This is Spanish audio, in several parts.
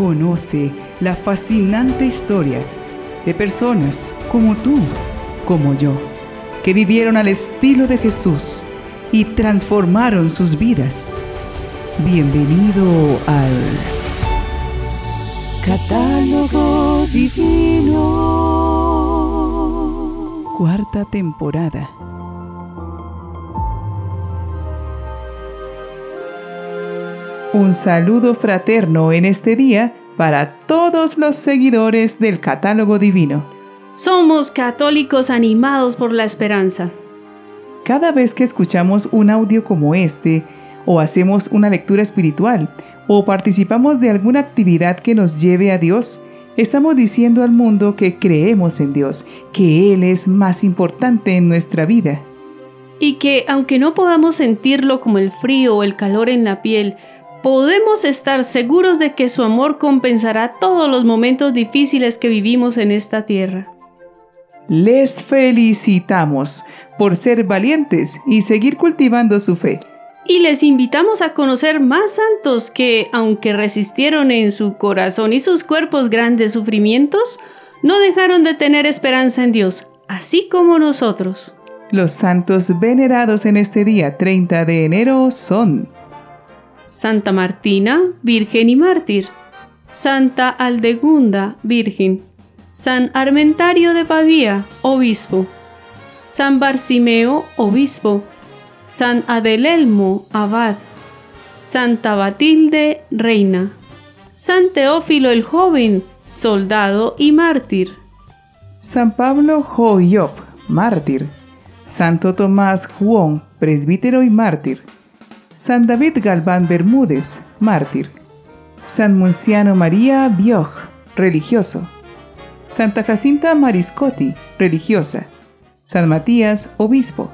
Conoce la fascinante historia de personas como tú, como yo, que vivieron al estilo de Jesús y transformaron sus vidas. Bienvenido al Catálogo Divino. Cuarta temporada. Un saludo fraterno en este día para todos los seguidores del Catálogo Divino. Somos católicos animados por la esperanza. Cada vez que escuchamos un audio como este, o hacemos una lectura espiritual, o participamos de alguna actividad que nos lleve a Dios, estamos diciendo al mundo que creemos en Dios, que Él es más importante en nuestra vida. Y que aunque no podamos sentirlo como el frío o el calor en la piel, podemos estar seguros de que su amor compensará todos los momentos difíciles que vivimos en esta tierra. Les felicitamos por ser valientes y seguir cultivando su fe. Y les invitamos a conocer más santos que, aunque resistieron en su corazón y sus cuerpos grandes sufrimientos, no dejaron de tener esperanza en Dios, así como nosotros. Los santos venerados en este día 30 de enero son Santa Martina, Virgen y Mártir, Santa Aldegunda, Virgen, San Armentario de Pavía, Obispo, San Barcimeo, Obispo, San Adelelmo, Abad, Santa Batilde, Reina, San Teófilo el Joven, Soldado y Mártir, San Pablo Joyop, Mártir, Santo Tomás Juan, Presbítero y Mártir, San David Galván Bermúdez, mártir. San Munciano María Bioj, religioso. Santa Jacinta Mariscotti, religiosa. San Matías, obispo.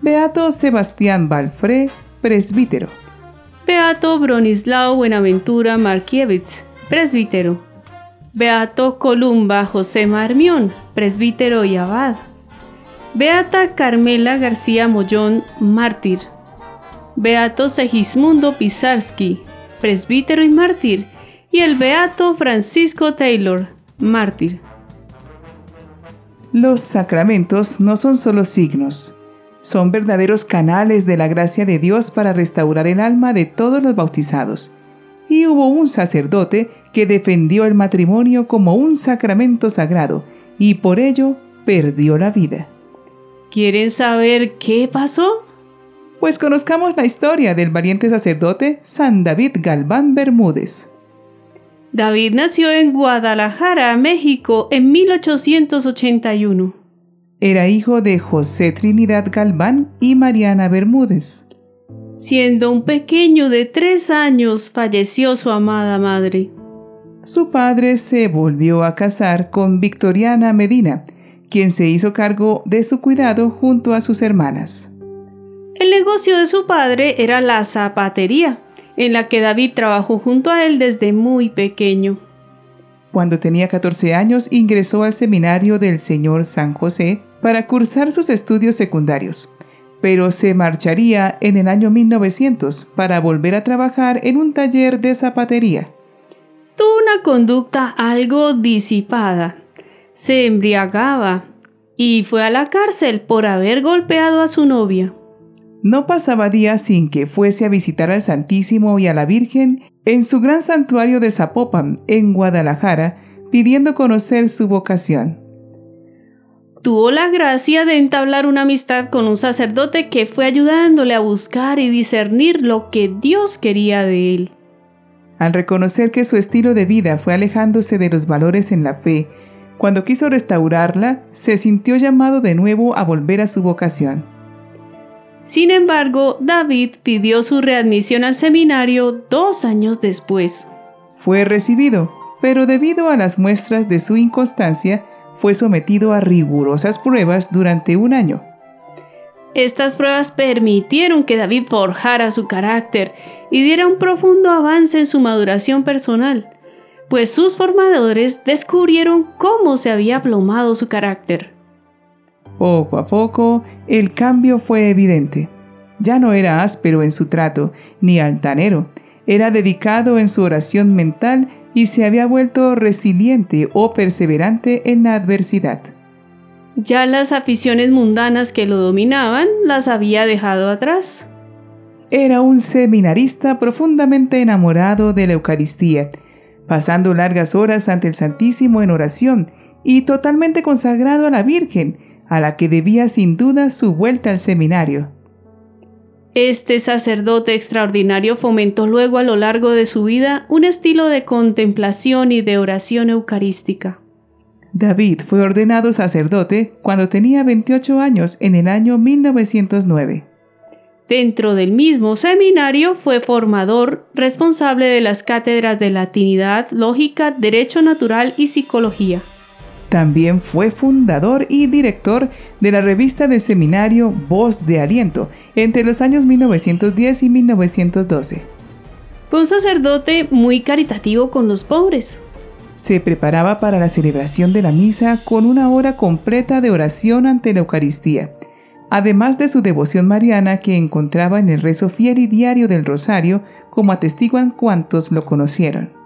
Beato Sebastián Balfré, presbítero. Beato Bronislao Buenaventura Markiewicz, presbítero. Beato Columba José Marmión, presbítero y abad. Beata Carmela García Mollón, mártir. Beato Segismundo Pisarski, presbítero y mártir, y el Beato Francisco Taylor, mártir. Los sacramentos no son solo signos, son verdaderos canales de la gracia de Dios para restaurar el alma de todos los bautizados. Y hubo un sacerdote que defendió el matrimonio como un sacramento sagrado y por ello perdió la vida. ¿Quieren saber qué pasó? Pues conozcamos la historia del valiente sacerdote San David Galván Bermúdez. David nació en Guadalajara, México, en 1881. Era hijo de José Trinidad Galván y Mariana Bermúdez. Siendo un pequeño de tres años, falleció su amada madre. Su padre se volvió a casar con Victoriana Medina, quien se hizo cargo de su cuidado junto a sus hermanas. El negocio de su padre era la zapatería, en la que David trabajó junto a él desde muy pequeño. Cuando tenía 14 años ingresó al seminario del Señor San José para cursar sus estudios secundarios, pero se marcharía en el año 1900 para volver a trabajar en un taller de zapatería. Tuvo una conducta algo disipada. Se embriagaba y fue a la cárcel por haber golpeado a su novia. No pasaba día sin que fuese a visitar al Santísimo y a la Virgen en su gran santuario de Zapopan, en Guadalajara, pidiendo conocer su vocación. Tuvo la gracia de entablar una amistad con un sacerdote que fue ayudándole a buscar y discernir lo que Dios quería de él. Al reconocer que su estilo de vida fue alejándose de los valores en la fe, cuando quiso restaurarla, se sintió llamado de nuevo a volver a su vocación. Sin embargo, David pidió su readmisión al seminario dos años después. Fue recibido, pero debido a las muestras de su inconstancia, fue sometido a rigurosas pruebas durante un año. Estas pruebas permitieron que David forjara su carácter y diera un profundo avance en su maduración personal, pues sus formadores descubrieron cómo se había aplomado su carácter. Poco a poco, el cambio fue evidente. Ya no era áspero en su trato, ni altanero, era dedicado en su oración mental y se había vuelto resiliente o perseverante en la adversidad. Ya las aficiones mundanas que lo dominaban las había dejado atrás. Era un seminarista profundamente enamorado de la Eucaristía, pasando largas horas ante el Santísimo en oración y totalmente consagrado a la Virgen, a la que debía sin duda su vuelta al seminario. Este sacerdote extraordinario fomentó luego a lo largo de su vida un estilo de contemplación y de oración eucarística. David fue ordenado sacerdote cuando tenía 28 años en el año 1909. Dentro del mismo seminario fue formador responsable de las cátedras de Latinidad, Lógica, Derecho Natural y Psicología. También fue fundador y director de la revista de seminario Voz de Aliento entre los años 1910 y 1912. Fue un sacerdote muy caritativo con los pobres. Se preparaba para la celebración de la misa con una hora completa de oración ante la Eucaristía, además de su devoción mariana que encontraba en el rezo fiel y diario del rosario, como atestiguan cuantos lo conocieron.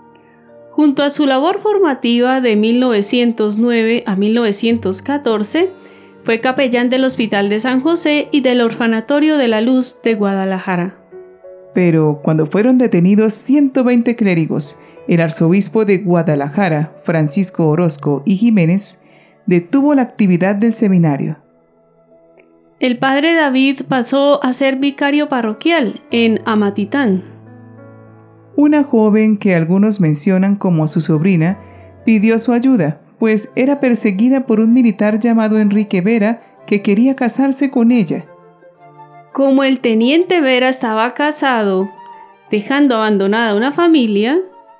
Junto a su labor formativa de 1909 a 1914, fue capellán del Hospital de San José y del Orfanatorio de la Luz de Guadalajara. Pero cuando fueron detenidos 120 clérigos, el arzobispo de Guadalajara, Francisco Orozco y Jiménez, detuvo la actividad del seminario. El padre David pasó a ser vicario parroquial en Amatitán, una joven que algunos mencionan como su sobrina pidió su ayuda, pues era perseguida por un militar llamado Enrique Vera que quería casarse con ella. Como el teniente Vera estaba casado, dejando abandonada una familia,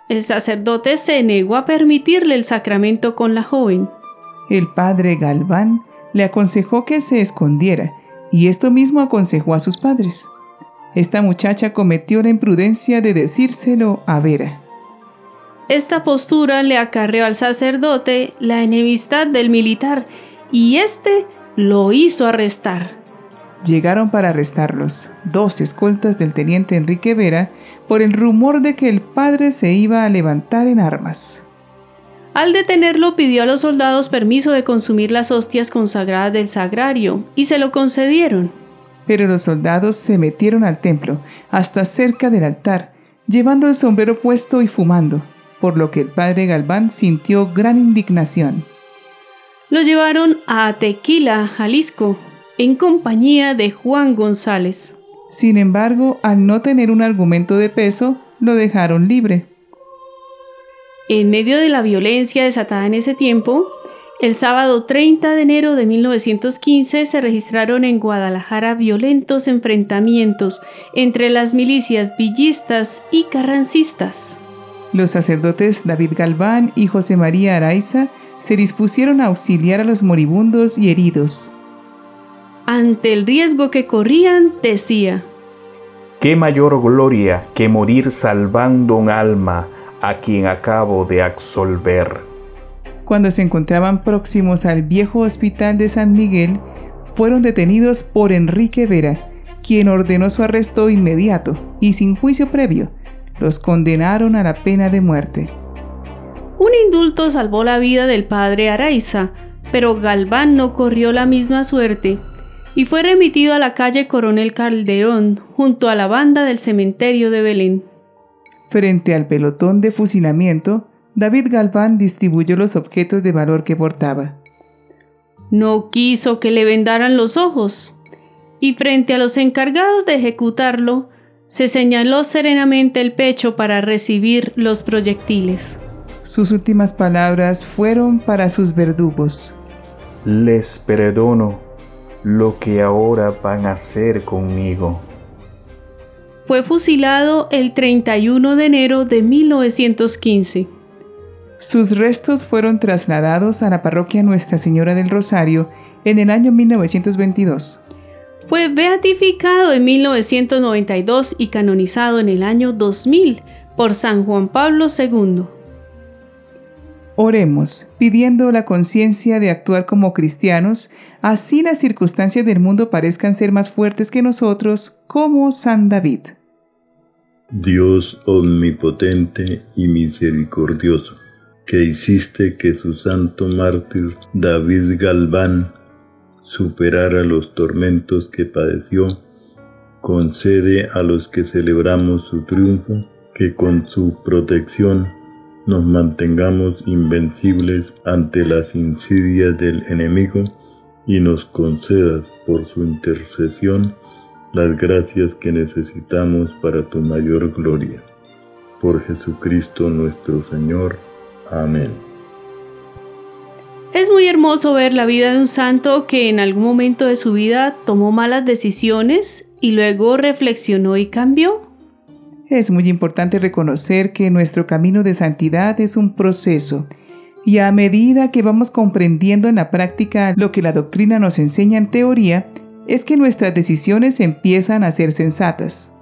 el sacerdote se negó a permitirle el sacramento con la joven. El padre Galván le aconsejó que se escondiera, y esto mismo aconsejó a sus padres. Esta muchacha cometió la imprudencia de decírselo a Vera. Esta postura le acarreó al sacerdote la enemistad del militar y éste lo hizo arrestar. Llegaron para arrestarlos, dos escoltas del teniente Enrique Vera, por el rumor de que el padre se iba a levantar en armas. Al detenerlo pidió a los soldados permiso de consumir las hostias consagradas del sagrario, y se lo concedieron. Pero los soldados se metieron al templo, hasta cerca del altar, llevando el sombrero puesto y fumando, por lo que el padre Galván sintió gran indignación. Lo llevaron a Tequila, Jalisco, en compañía de Juan González. Sin embargo, al no tener un argumento de peso, lo dejaron libre. En medio de la violencia desatada en ese tiempo, el sábado 30 de enero de 1915 se registraron en Guadalajara violentos enfrentamientos entre las milicias villistas y carrancistas. Los sacerdotes David Galván y José María Araiza se dispusieron a auxiliar a los moribundos y heridos. Ante el riesgo que corrían, decía, ¿Qué mayor gloria que morir salvando un alma a quien acabo de absolver? Cuando se encontraban próximos al viejo hospital de San Miguel, fueron detenidos por Enrique Vera, quien ordenó su arresto inmediato y sin juicio previo. Los condenaron a la pena de muerte. Un indulto salvó la vida del padre Araiza, pero Galván no corrió la misma suerte y fue remitido a la calle Coronel Calderón junto a la banda del cementerio de Belén. Frente al pelotón de fusilamiento, David Galván distribuyó los objetos de valor que portaba. No quiso que le vendaran los ojos, y frente a los encargados de ejecutarlo, se señaló serenamente el pecho para recibir los proyectiles. Sus últimas palabras fueron para sus verdugos. Les perdono lo que ahora van a hacer conmigo. Fue fusilado el 31 de enero de 1915. Sus restos fueron trasladados a la parroquia Nuestra Señora del Rosario en el año 1922. Fue beatificado en 1992 y canonizado en el año 2000 por San Juan Pablo II. Oremos, pidiendo la conciencia de actuar como cristianos, así las circunstancias del mundo parezcan ser más fuertes que nosotros, como San David. Dios omnipotente y misericordioso, que hiciste que su santo mártir David Galván superara los tormentos que padeció, concede a los que celebramos su triunfo que con su protección nos mantengamos invencibles ante las insidias del enemigo y nos concedas por su intercesión las gracias que necesitamos para tu mayor gloria. Por Jesucristo nuestro Señor. Amén. Es muy hermoso ver la vida de un santo que en algún momento de su vida tomó malas decisiones y luego reflexionó y cambió. Es muy importante reconocer que nuestro camino de santidad es un proceso y a medida que vamos comprendiendo en la práctica lo que la doctrina nos enseña en teoría, es que nuestras decisiones empiezan a ser sensatas.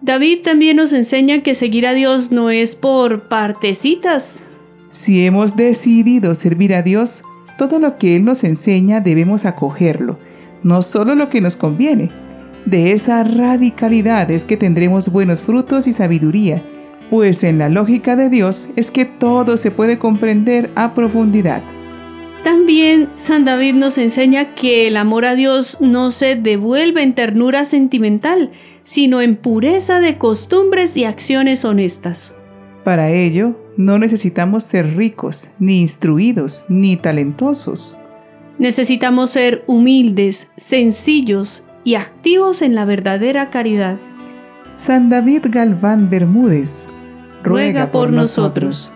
David también nos enseña que seguir a Dios no es por partecitas. Si hemos decidido servir a Dios, todo lo que Él nos enseña debemos acogerlo, no solo lo que nos conviene. De esa radicalidad es que tendremos buenos frutos y sabiduría, pues en la lógica de Dios es que todo se puede comprender a profundidad. También San David nos enseña que el amor a Dios no se devuelve en ternura sentimental, sino en pureza de costumbres y acciones honestas. Para ello, no necesitamos ser ricos, ni instruidos, ni talentosos. Necesitamos ser humildes, sencillos y activos en la verdadera caridad. San David Galván Bermúdez ruega por nosotros.